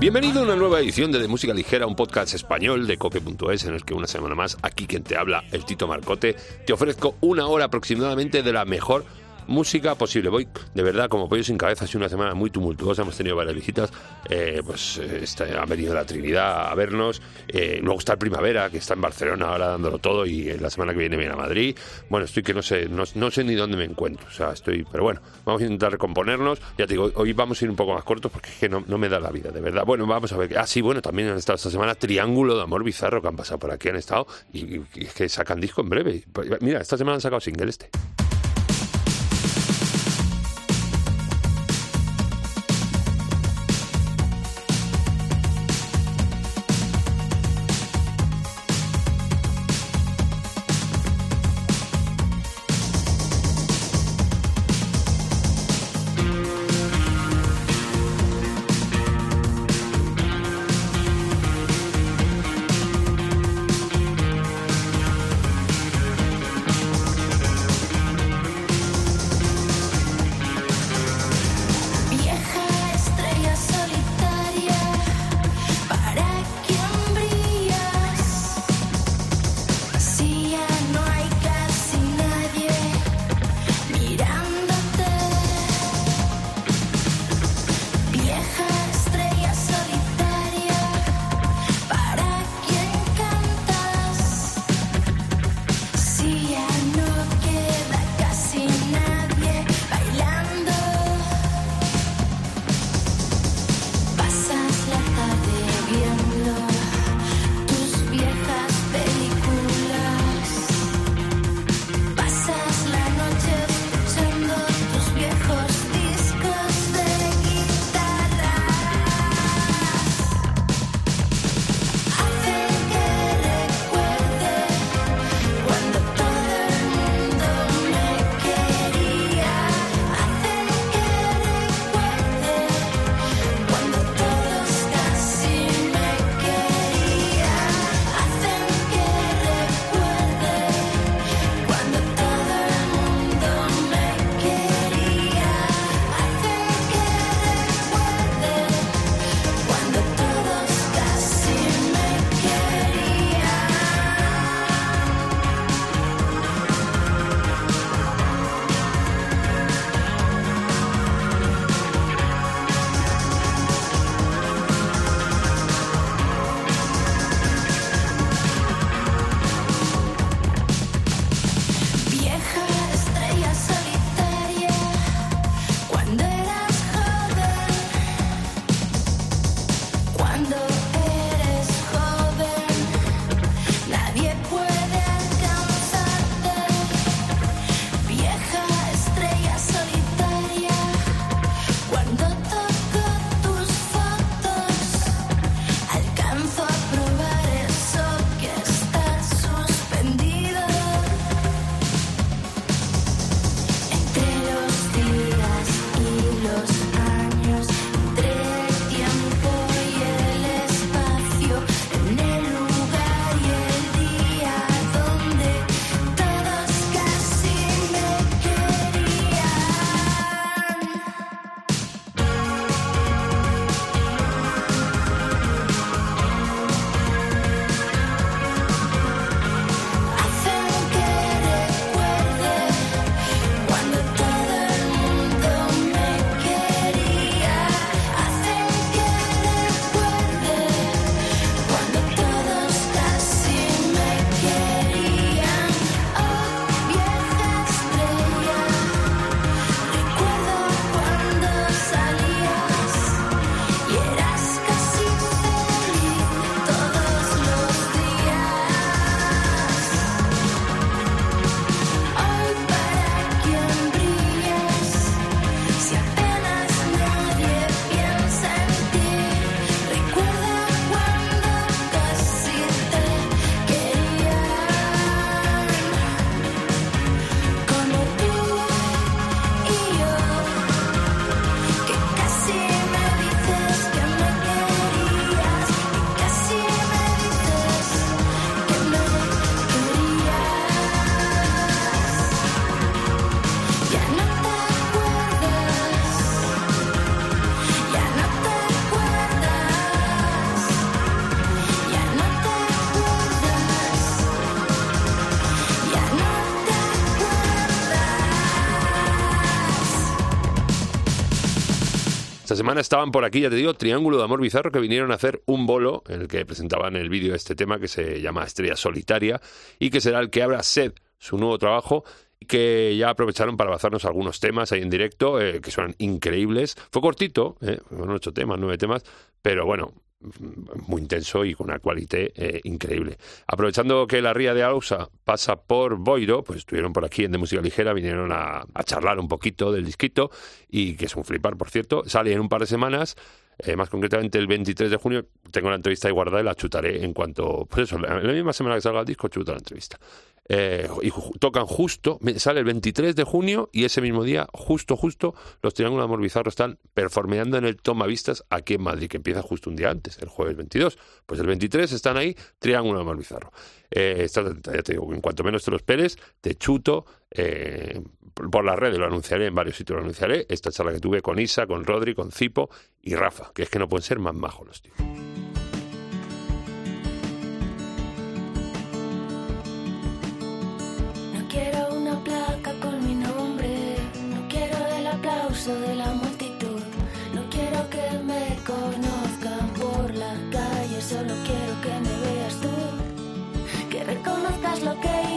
Bienvenido a una nueva edición de, de Música Ligera, un podcast español de cope.es en el que una semana más, aquí quien te habla, el Tito Marcote, te ofrezco una hora aproximadamente de la mejor música posible. Voy, de verdad, como pollo sin cabeza, ha sido una semana muy tumultuosa, hemos tenido varias visitas, eh, pues eh, está, ha venido la Trinidad a vernos, eh, luego está el Primavera, que está en Barcelona ahora dándolo todo, y la semana que viene viene a Madrid. Bueno, estoy que no sé, no, sé ni dónde me encuentro, o sea, estoy, pero bueno, vamos a intentar recomponernos, ya te digo, hoy vamos a ir un poco más cortos porque es que no, me da la vida, de verdad. Bueno, vamos a ver, ah, sí, bueno, también han estado esta semana Triángulo de Amor Bizarro que han pasado por aquí, han estado, y, y, es que sacan disco en breve. Mira, esta semana han sacado single este. Esta semana estaban por aquí, ya te digo, Triángulo de Amor Bizarro, que vinieron a hacer un bolo en el que presentaban el vídeo de este tema que se llama Estrella Solitaria y que será el que abra Sed, su nuevo trabajo que ya aprovecharon para bazarnos algunos temas ahí en directo, eh, que suenan increíbles. Fue cortito, eh, fueron ocho temas, nueve temas, pero bueno, muy intenso y con una cualidad eh, increíble. Aprovechando que la ría de Ausa pasa por Boiro, pues estuvieron por aquí en De Música Ligera, vinieron a, a charlar un poquito del disquito y que es un flipar, por cierto. Sale en un par de semanas eh, más concretamente el 23 de junio, tengo la entrevista ahí guardada y la chutaré en cuanto, pues eso, la, la misma semana que salga el disco, chuto la entrevista. Eh, y tocan justo, sale el 23 de junio y ese mismo día, justo, justo, los Triángulos de Amor Bizarro están performeando en el Tomavistas aquí en Madrid, que empieza justo un día antes, el jueves 22. Pues el 23 están ahí, Triángulo de Amor Bizarro. Eh, ya te digo, en cuanto menos te lo esperes, te chuto por las redes, lo anunciaré, en varios sitios lo anunciaré, esta charla que tuve con Isa, con Rodri, con Cipo y Rafa, que es que no pueden ser más majos los tíos. de la multitud. No quiero que me conozcan por la calle, solo quiero que me veas tú. Que reconozcas lo que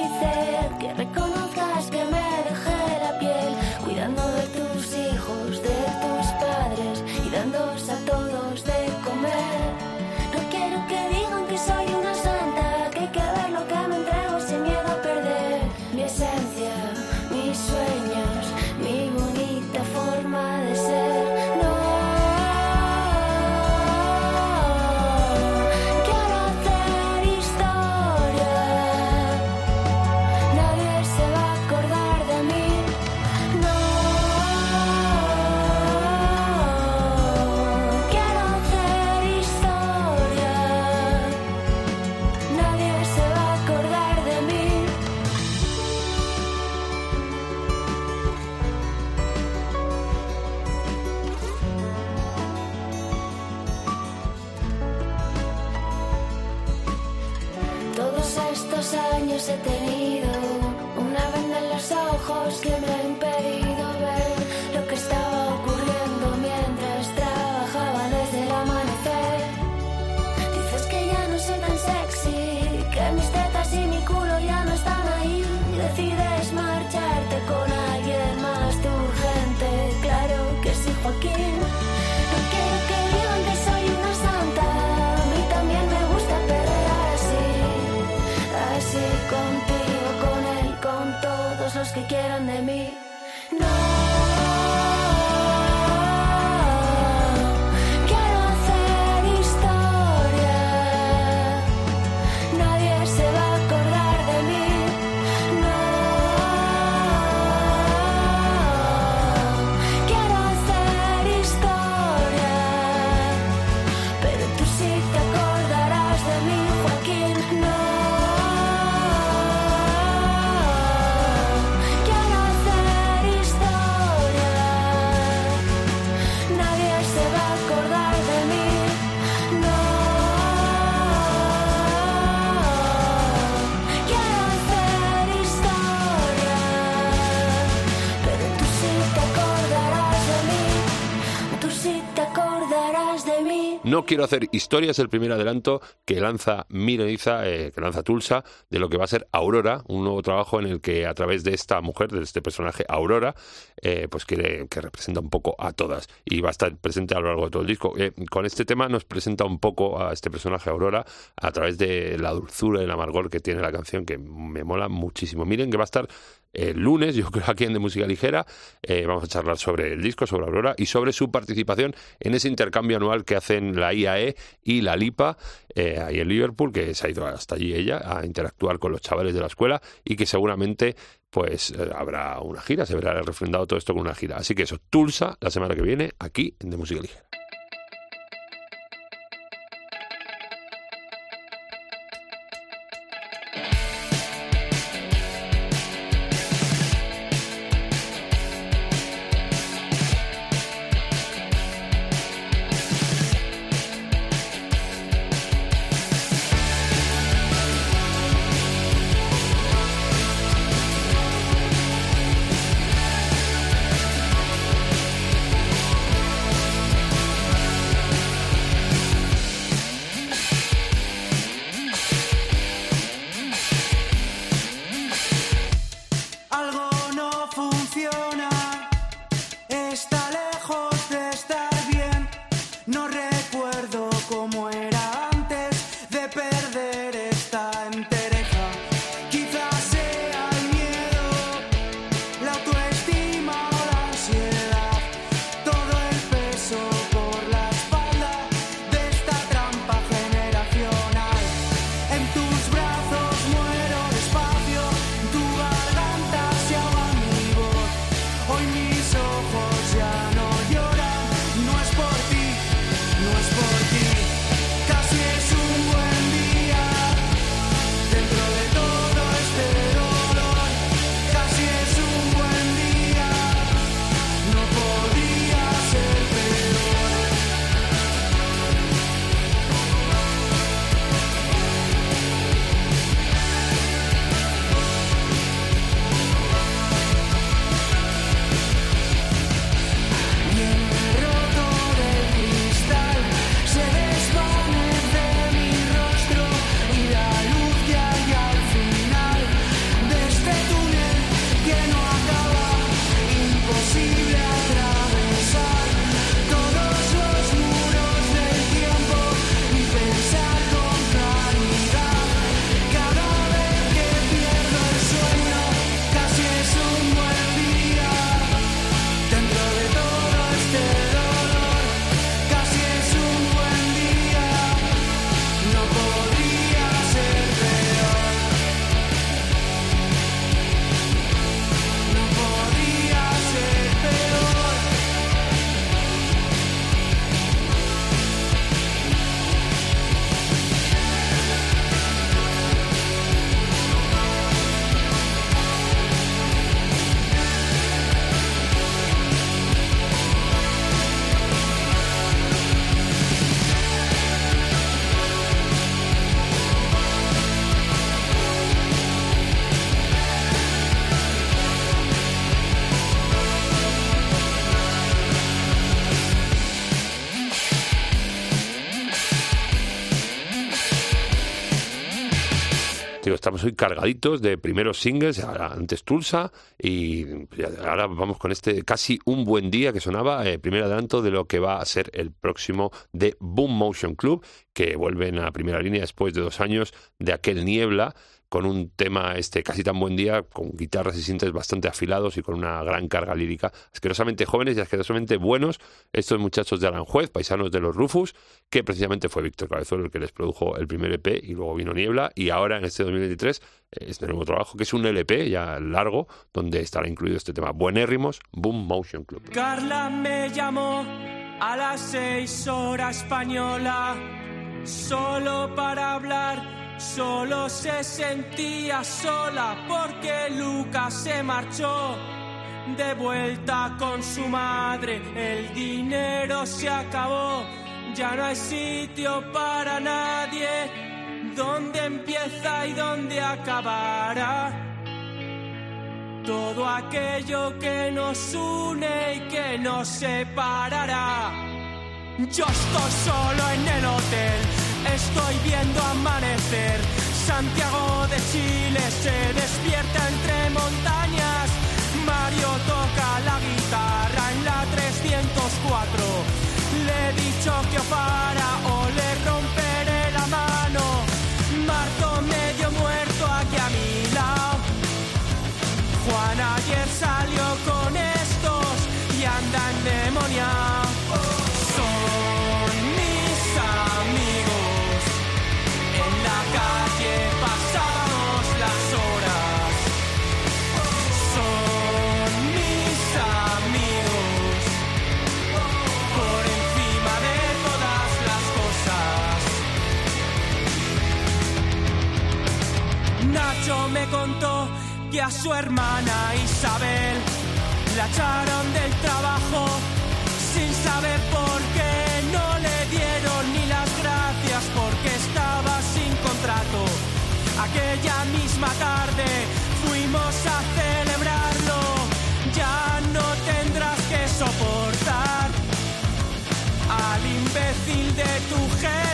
quiero hacer historia, es el primer adelanto que lanza Mireniza, eh, que lanza Tulsa, de lo que va a ser Aurora, un nuevo trabajo en el que a través de esta mujer, de este personaje Aurora, eh, pues quiere que representa un poco a todas y va a estar presente a lo largo de todo el disco. Eh, con este tema nos presenta un poco a este personaje Aurora a través de la dulzura y el amargor que tiene la canción, que me mola muchísimo. Miren que va a estar el lunes, yo creo aquí en De Música Ligera, eh, vamos a charlar sobre el disco, sobre Aurora y sobre su participación en ese intercambio anual que hacen la IAE y la LIPA eh, ahí en Liverpool, que se ha ido hasta allí ella a interactuar con los chavales de la escuela y que seguramente pues eh, habrá una gira, se verá refrendado todo esto con una gira. Así que eso, Tulsa, la semana que viene, aquí en De Música Ligera. Estamos hoy cargaditos de primeros singles, antes Tulsa, y ahora vamos con este casi un buen día que sonaba, eh, primer adelanto de lo que va a ser el próximo de Boom Motion Club, que vuelven a primera línea después de dos años de aquel niebla con un tema este casi tan buen día, con guitarras y sintes bastante afilados y con una gran carga lírica. Asquerosamente jóvenes y asquerosamente buenos estos muchachos de Aranjuez, paisanos de los Rufus, que precisamente fue Víctor Cabezón el que les produjo el primer EP y luego vino Niebla y ahora en este 2023 este nuevo trabajo que es un LP ya largo donde estará incluido este tema Buenérrimos, Boom Motion Club. Carla me llamó a las seis horas española solo para hablar Solo se sentía sola porque Lucas se marchó. De vuelta con su madre, el dinero se acabó. Ya no hay sitio para nadie. ¿Dónde empieza y dónde acabará? Todo aquello que nos une y que nos separará. Yo estoy solo en el hotel estoy viendo amanecer. Santiago de Chile se despierta entre montañas. Mario toca la guitarra en la 304. Le he dicho que para o le romperé la mano. Marto medio muerto aquí a mi lado. Juan ayer salió con me contó que a su hermana Isabel la echaron del trabajo sin saber por qué no le dieron ni las gracias porque estaba sin contrato. Aquella misma tarde fuimos a celebrarlo. Ya no tendrás que soportar al imbécil de tu jefe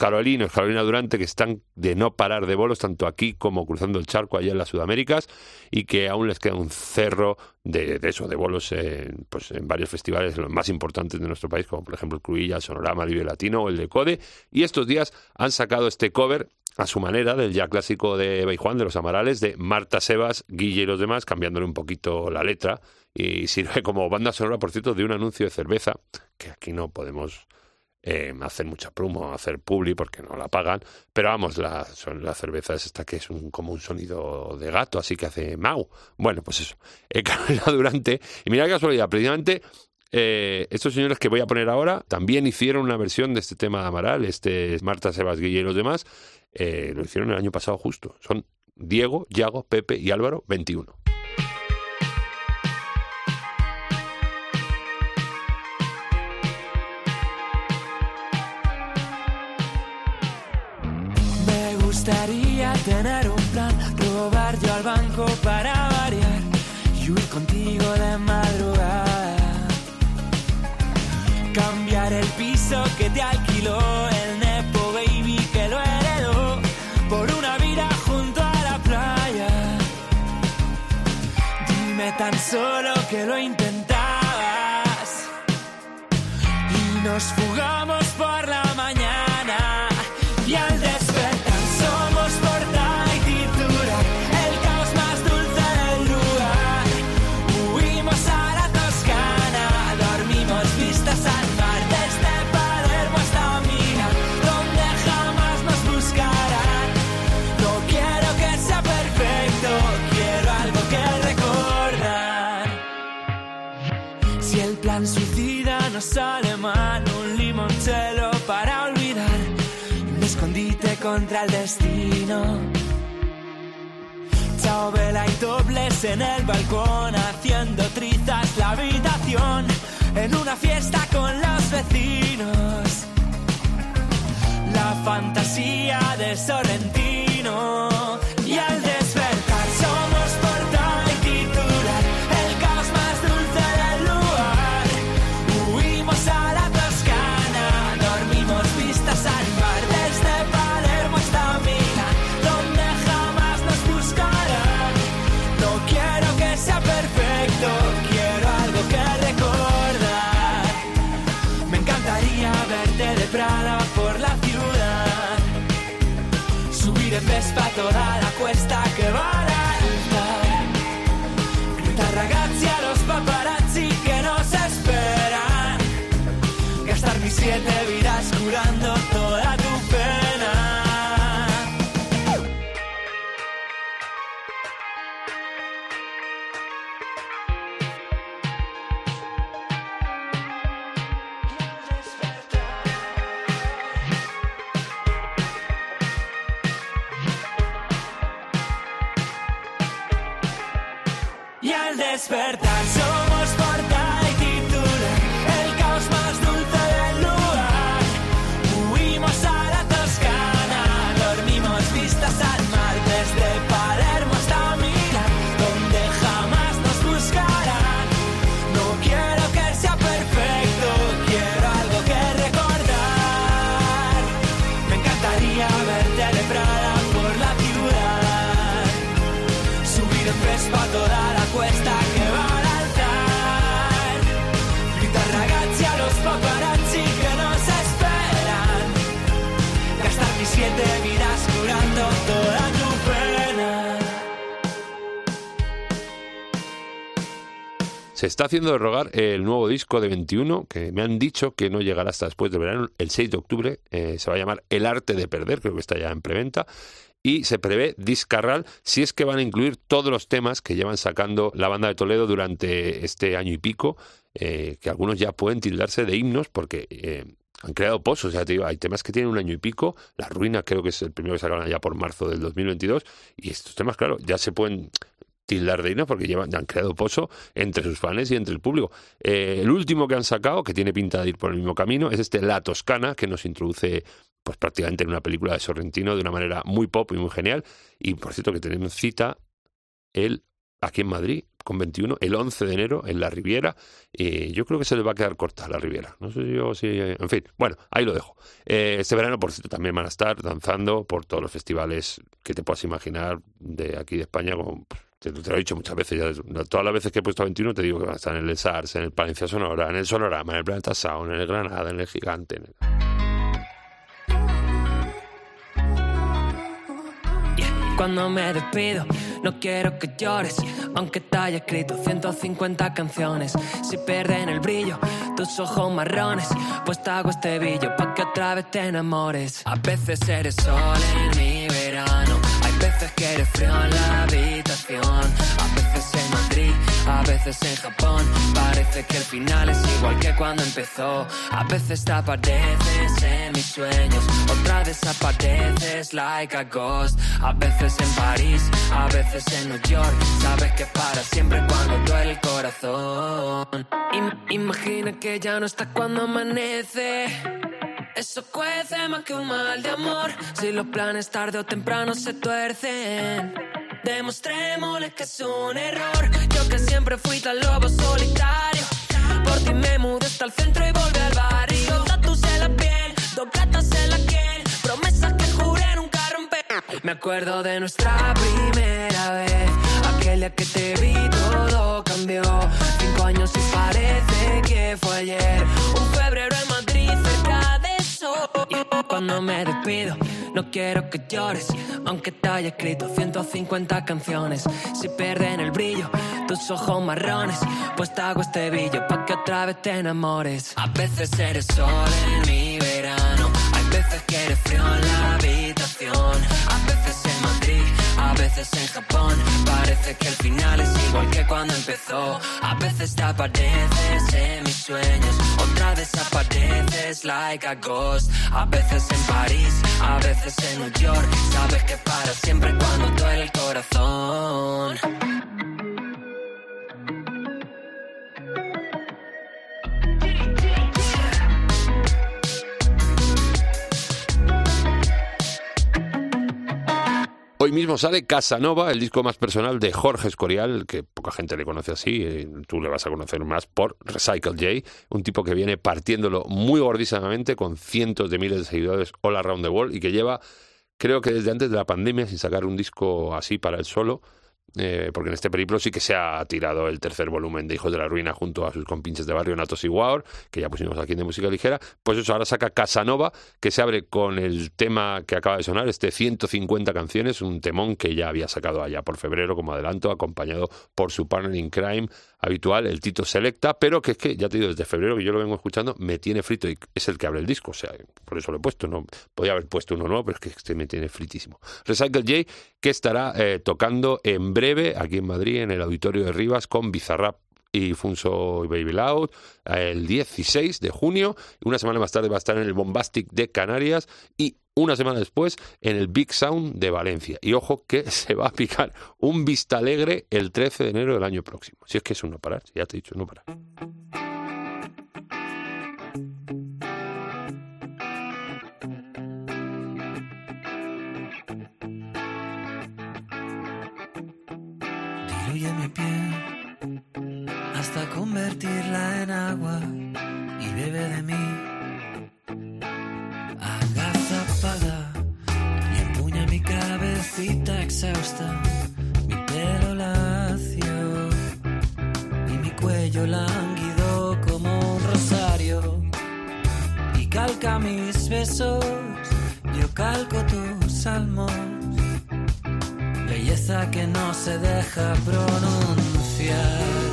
carolinos, Carolina Durante, que están de no parar de bolos, tanto aquí como cruzando el charco allá en las Sudaméricas, y que aún les queda un cerro de, eso, de bolos en, pues, en varios festivales, los más importantes de nuestro país, como por ejemplo el Cruilla, Sonorama, Vive Latino o el de Code, y estos días han sacado este cover a su manera del ya clásico de Eva Juan de los Amarales, de Marta Sebas, Guille y los demás, cambiándole un poquito la letra, y sirve como banda sonora, por cierto, de un anuncio de cerveza, que aquí no podemos eh, hacer mucha promo, hacer publi porque no la pagan, pero vamos, la, son, la cerveza es esta que es un, como un sonido de gato, así que hace mau. Bueno, pues eso. Eh, Carolina Durante, y mira qué casualidad, precisamente Eh, estos señores que voy a poner ahora también hicieron una versión de este tema de Amaral, este es Marta Sebas Guille y los demás, eh, lo hicieron el año pasado justo. Son Diego, Yago, Pepe y Álvaro, 21. Tener un plan, robar yo al banco para variar y huir contigo de madrugada. Cambiar el piso que te alquiló el Nepo Baby que lo heredó por una vida junto a la playa. Dime tan solo que lo intentabas y nos fugamos un limoncello para olvidar, un escondite contra el destino. Chao vela y dobles en el balcón, haciendo trizas la habitación, en una fiesta con los vecinos. La fantasía de Sorrentino cuesta que va Y al despertar Se está haciendo de rogar el nuevo disco de 21, que me han dicho que no llegará hasta después del verano, el 6 de octubre. eh, se va a llamar El arte de perder, creo que está ya en preventa. Y se prevé Discarral si es que van a incluir todos los temas que llevan sacando la banda de Toledo durante este año y pico, eh, que algunos ya pueden tildarse de himnos porque eh, han creado pozos. Ya te hay temas que tienen un año y pico. La Ruina creo que es el primero que sacaron allá por marzo del 2022. Y estos temas, claro, ya se pueden tildar de porque llevan, han creado pozo entre sus fans y entre el público. Eh, el último que han sacado, que tiene pinta de ir por el mismo camino, es este La Toscana, que nos introduce pues prácticamente en una película de Sorrentino de una manera muy pop y muy genial. Y por cierto que tenemos cita el aquí en Madrid con 21 el 11 de enero en la Riviera. Eh, yo creo que se le va a quedar corta la Riviera. No sé yo si... En fin, bueno, ahí lo dejo. Eh, este verano, por cierto, también van a estar danzando por todos los festivales que te puedas imaginar de aquí de España, como te, lo he dicho muchas veces, todas las veces que he puesto 21 te digo que van a estar en el SARS, en el Palencia Sonora, en el Sonorama, en el Planeta Sound, en el Granada, en el Gigante. Cuando me despido, no quiero que llores, aunque te haya escrito 150 canciones. Si pierden el brillo, tus ojos marrones, pues te hago este billo pa' que otra vez te enamores. A veces eres sol en mi verano, hay veces que eres frío en la a veces en Madrid a veces en Japón. Parece que el final es igual que cuando empezó. A veces te apareces en mis sueños, otra desapareces like a ghost. A veces en París, a veces en New York. Sabes que para siempre cuando duele el corazón. imagina que ya no está cuando amanece. Eso cuece más que un mal de amor. Si los planes tarde o temprano se tuercen. Demostrémosle que es un error. Yo que siempre fui tan lobo solitario. Por ti me mudé hasta el centro y volví al barrio. En la piel, dos gatas en la piel. Promesas que juré nunca romper. Me acuerdo de nuestra primera vez. Aquel día que te vi todo cambió. Cinco años y parece que fue ayer. Un febrero cuando me despido no quiero que llores, aunque te haya escrito 150 canciones. Si pierden el brillo, tus ojos marrones, pues te hago este billo pa' que otra vez te enamores. A veces eres sol en mi verano, hay veces que eres frío en la habitación. A veces en Madrid, a veces en Japón. Parece que el final es igual que cuando empezó. A veces te apareces en mis sueños, otra desapareces like a ghost. A veces en París, a veces en New York. Sabes que para siempre cuando duele el corazón. Hoy mismo sale Casanova, el disco más personal de Jorge Escorial, que poca gente le conoce así, eh, tú le vas a conocer más por Recycle J, un tipo que viene partiéndolo muy gordísimamente con cientos de miles de seguidores all around the world y que lleva, creo que desde antes de la pandemia, sin sacar un disco así para él solo, eh, porque en este periplo sí que se ha tirado el tercer volumen de Hijos de la Ruina junto a sus compinches de barrio Natos y Waur, que ya pusimos aquí de música ligera, pues eso ahora saca Casanova, que se abre con el tema que acaba de sonar, este 150 canciones, un temón que ya había sacado allá por febrero como adelanto, acompañado por su partner in crime habitual, el Tito Selecta, pero que es que, ya te digo, desde febrero que yo lo vengo escuchando, me tiene frito y es el que abre el disco, o sea, por eso lo he puesto, no podía haber puesto uno nuevo, pero es que este me tiene fritísimo. Recycle J, que estará eh, tocando en breve aquí en Madrid, en el Auditorio de Rivas, con Bizarrap y Funso y Baby Loud el 16 de junio. Una semana más tarde va a estar en el Bombastic de Canarias y una semana después en el Big Sound de Valencia. Y ojo que se va a picar un Vista Alegre el 13 de enero del año próximo. Si es que es un no parar, ya te he dicho, no parar. Convertirla en agua y bebe de mí. Y empuña mi cabecita exhausta, mi pelo lacio y mi cuello lánguido como un rosario. Y calca mis besos, yo calco tus salmos, belleza que no se deja pronunciar.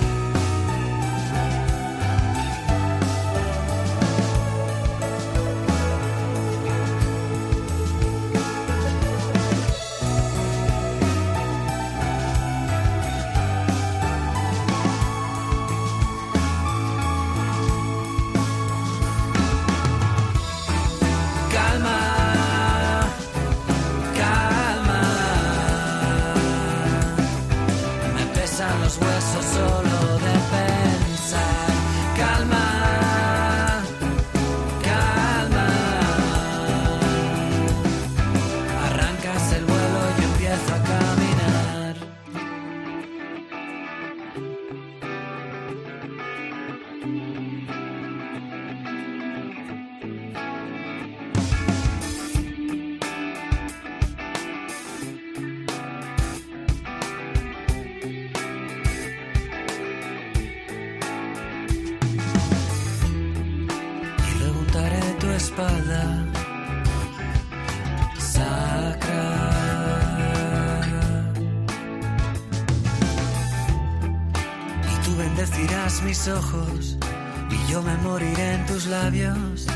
Ojos y yo me moriré en tus labios.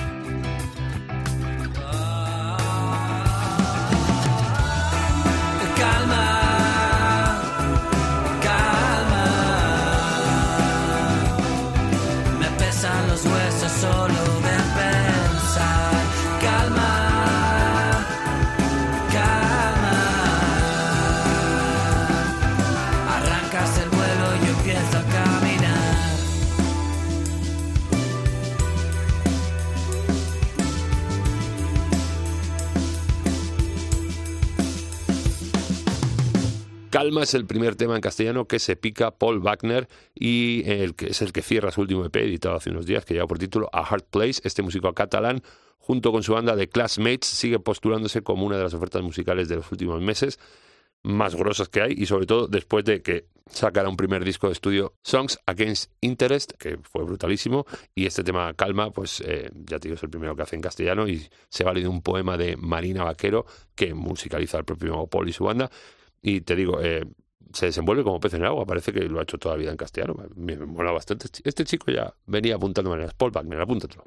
Calma es el primer tema en castellano que se pica Paul Wagner y el que es el que cierra su último EP editado hace unos días que lleva por título A Hard Place. Este músico catalán junto con su banda de Classmates sigue postulándose como una de las ofertas musicales de los últimos meses más grosas que hay y sobre todo después de que sacara un primer disco de estudio Songs Against Interest que fue brutalísimo y este tema Calma pues eh, ya te digo es el primero que hace en castellano y se vale de un poema de Marina Vaquero que musicaliza el propio Paul y su banda y te digo eh, se desenvuelve como pez en el agua parece que lo ha hecho toda la vida en castellano me, mola bastante. Este chico ya venía apuntando maneras Paul Wagner apúntatelo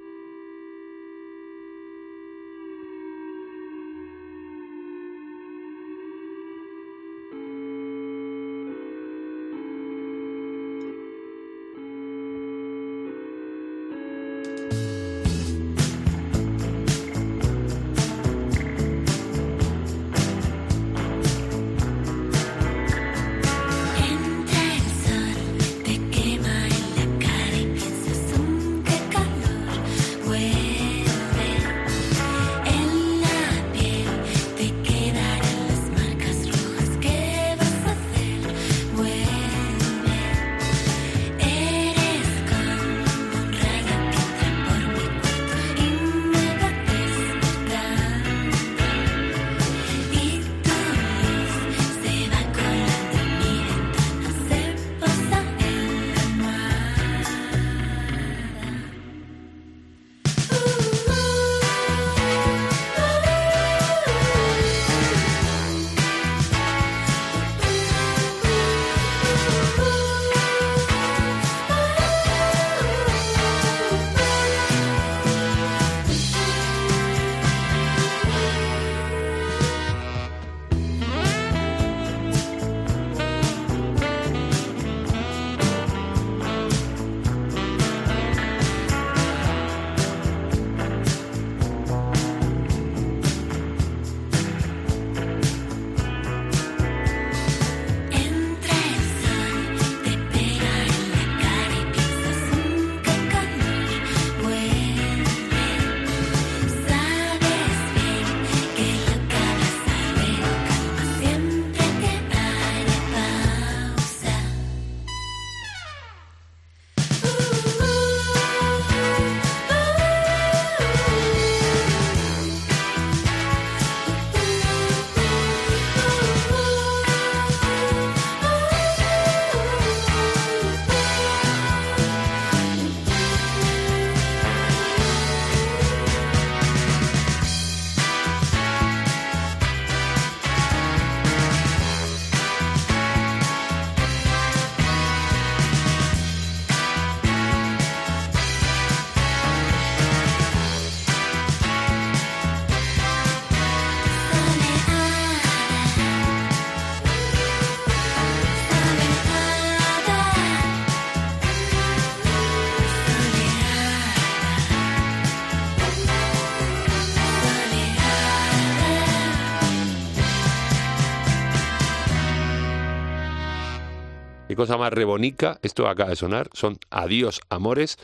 Cosa más rebonica, esto acaba de sonar, son Adiós Amores,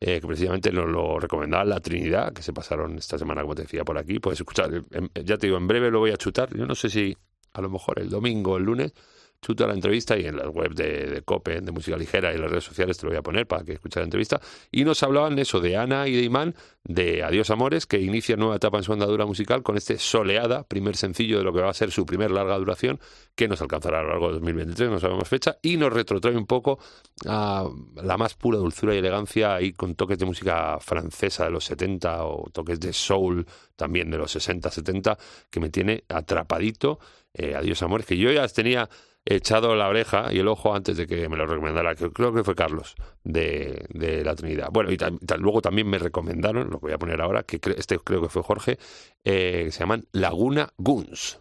eh, que precisamente nos lo recomendaba la Trinidad, que se pasaron esta semana, como te decía, por aquí. Puedes escuchar, em, ya te digo, en breve lo voy a chutar, yo no sé si a lo mejor el domingo o el lunes, chuta la entrevista y en la web de, de COPE, de Música Ligera y en las redes sociales te lo voy a poner para que escuches la entrevista. Y nos hablaban eso de Ana y de Imán, de Adiós Amores, que inicia nueva etapa en su andadura musical con este Soleada, primer sencillo de lo que va a ser su primer larga duración, que nos alcanzará a lo largo de 2023, no sabemos fecha, y nos retrotrae un poco a la más pura dulzura y elegancia, ahí con toques de música francesa de los 70 o toques de soul también de los 60, 70, que me tiene atrapadito. Eh, Adiós Amores, que yo ya tenía echado la oreja y el ojo antes de que me lo recomendara, que creo que fue Carlos de, de la Trinidad. Bueno, y luego también me recomendaron, lo voy a poner ahora, que este creo que fue Jorge, eh, se llaman Laguna Guns.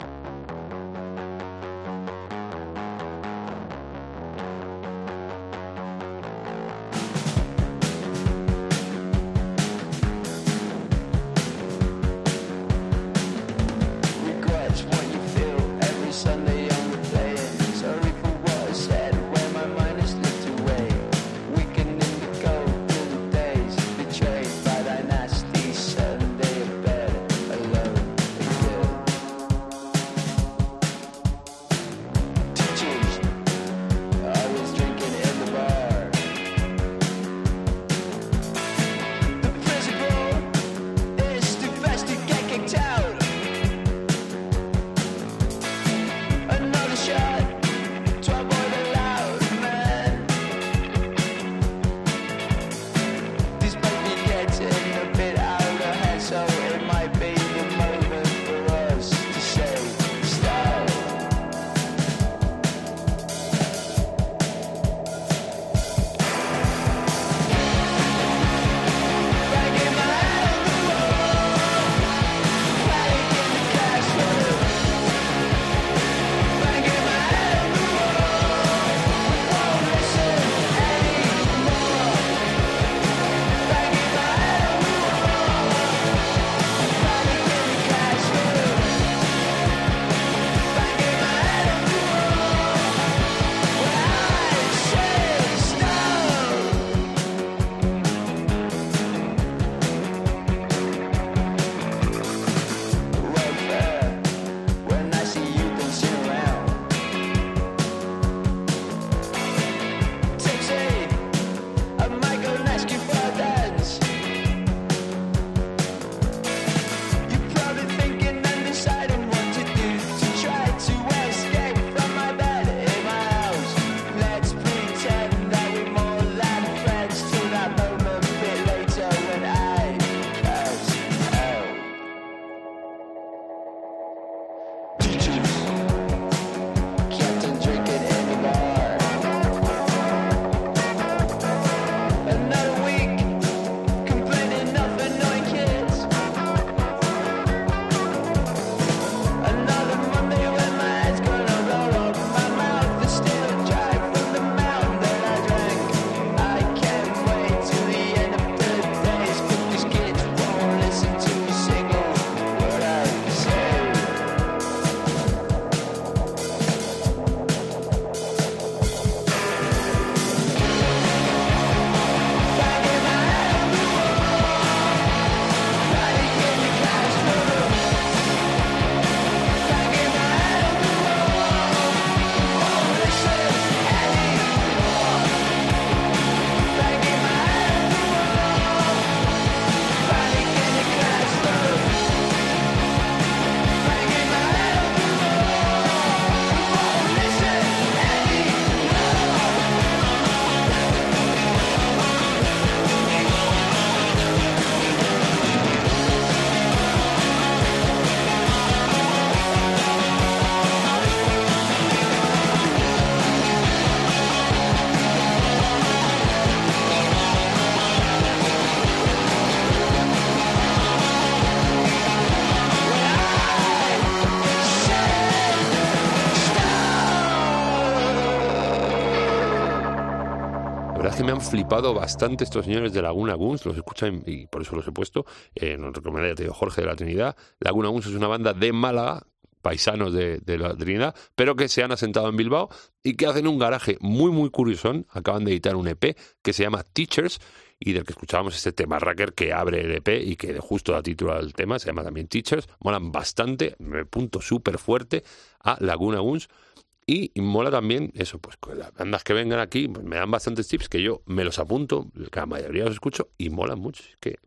Flipado bastante estos señores de Laguna Guns, los escuchan y por eso los he puesto. Eh, nos recomendaría, te digo, Jorge de la Trinidad. Laguna Guns es una banda de Málaga, paisanos de, la Trinidad, pero que se han asentado en Bilbao y que hacen un garaje muy, muy curioso. Acaban de editar un EP que se llama Teachers y del que escuchábamos este tema Racker que abre el EP y que justo da título al tema, se llama también Teachers. Molan bastante, me punto súper fuerte a Laguna Guns. Y mola también eso, pues con las bandas que vengan aquí pues, me dan bastantes tips que yo me los apunto, la mayoría los escucho y molan mucho. Es que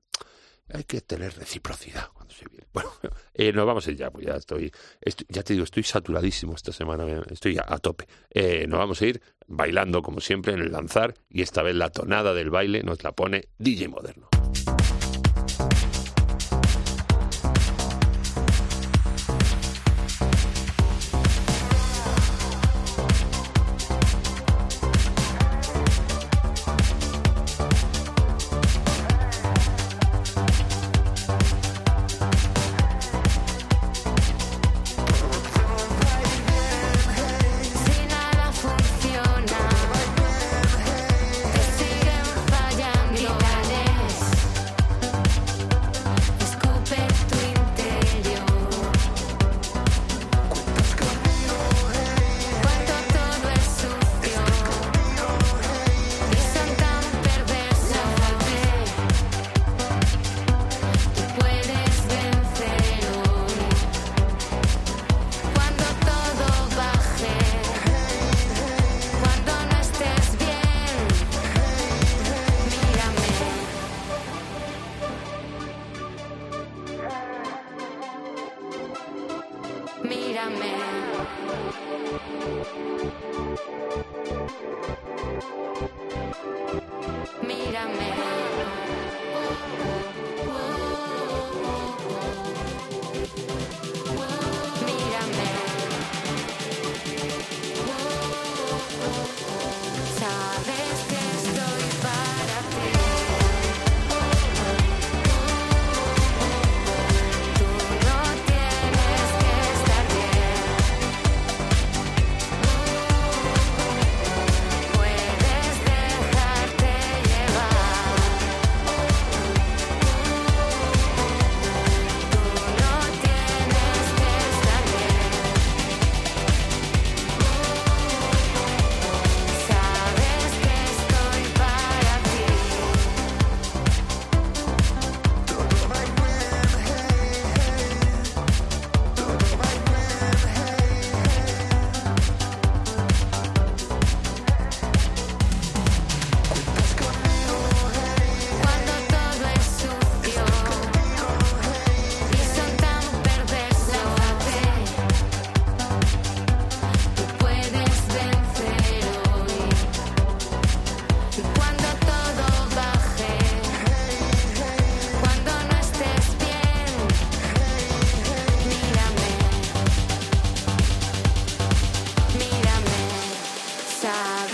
hay que tener reciprocidad cuando se viene. Bueno, eh, nos vamos a ir ya, pues ya estoy, estoy- ya te digo, estoy saturadísimo esta semana, estoy a, a tope. Eh, nos vamos a ir bailando como siempre en el lanzar y esta vez la tonada del baile nos la pone DJ Moderno.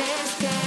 vez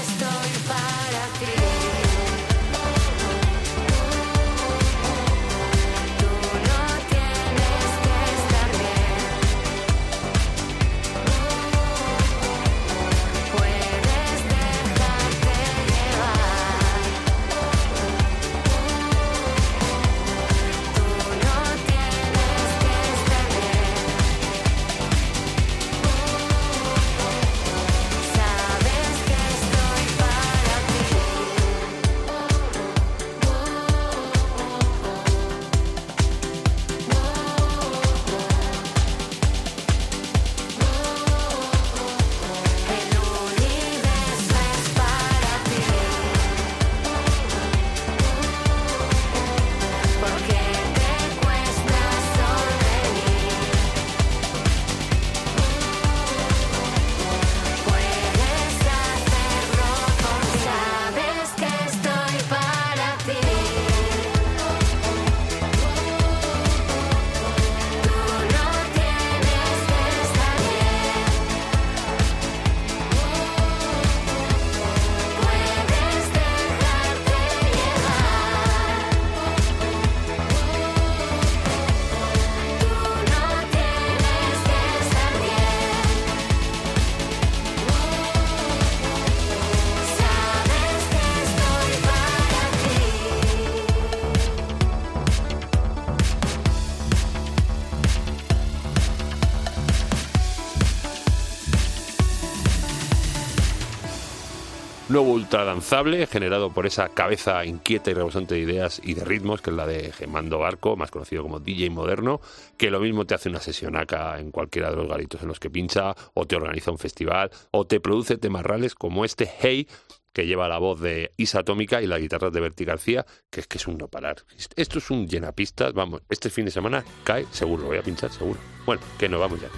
nuevo ultra danzable generado por esa cabeza inquieta y rebosante de ideas y de ritmos, que es la de Gemando Barco, más conocido como DJ Moderno, que lo mismo te hace una sesión acá en cualquiera de los garitos en los que pincha, o te organiza un festival, o te produce temas reales como este Hey, que lleva la voz de Isa Atómica y las guitarras de Berti García, que es que es un no parar. Esto es un llenapistas, vamos, este fin de semana cae seguro, lo voy a pinchar seguro. Bueno, que nos vamos ya.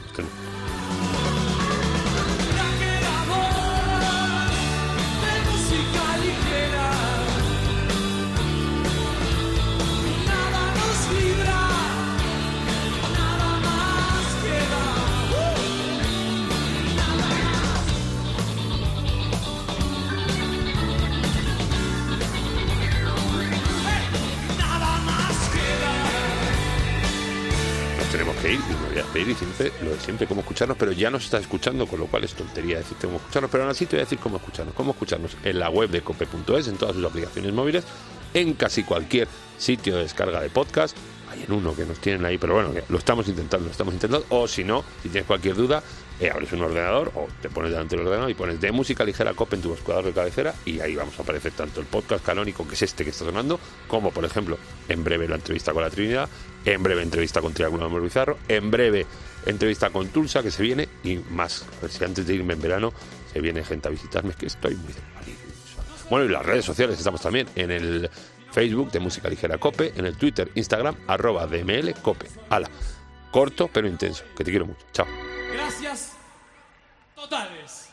Siempre lo de siempre cómo escucharnos pero ya nos estás escuchando con lo cual es tontería decirte cómo escucharnos pero aún así te voy a decir cómo escucharnos cómo escucharnos en la web de cope.es en todas sus aplicaciones móviles en casi cualquier sitio de descarga de podcast. Hay en uno que nos tienen ahí pero bueno lo estamos intentando lo estamos intentando o si no si tienes cualquier duda eh, abres un ordenador o te pones delante del ordenador y pones de música ligera cope en tu buscador de cabecera y ahí vamos a aparecer tanto el podcast canónico que es este que está sonando como por ejemplo en breve la entrevista con la Trinidad en breve entrevista con Triángulo Amor Bizarro, en breve entrevista con Tulsa que se viene y más. Si antes de irme en verano se viene gente a visitarme, es que estoy muy. Bueno, y las redes sociales estamos también en el Facebook de Música Ligera Cope, en el Twitter, Instagram, arroba DML Cope. Ala, corto pero intenso, que te quiero mucho. Chao. Gracias totales.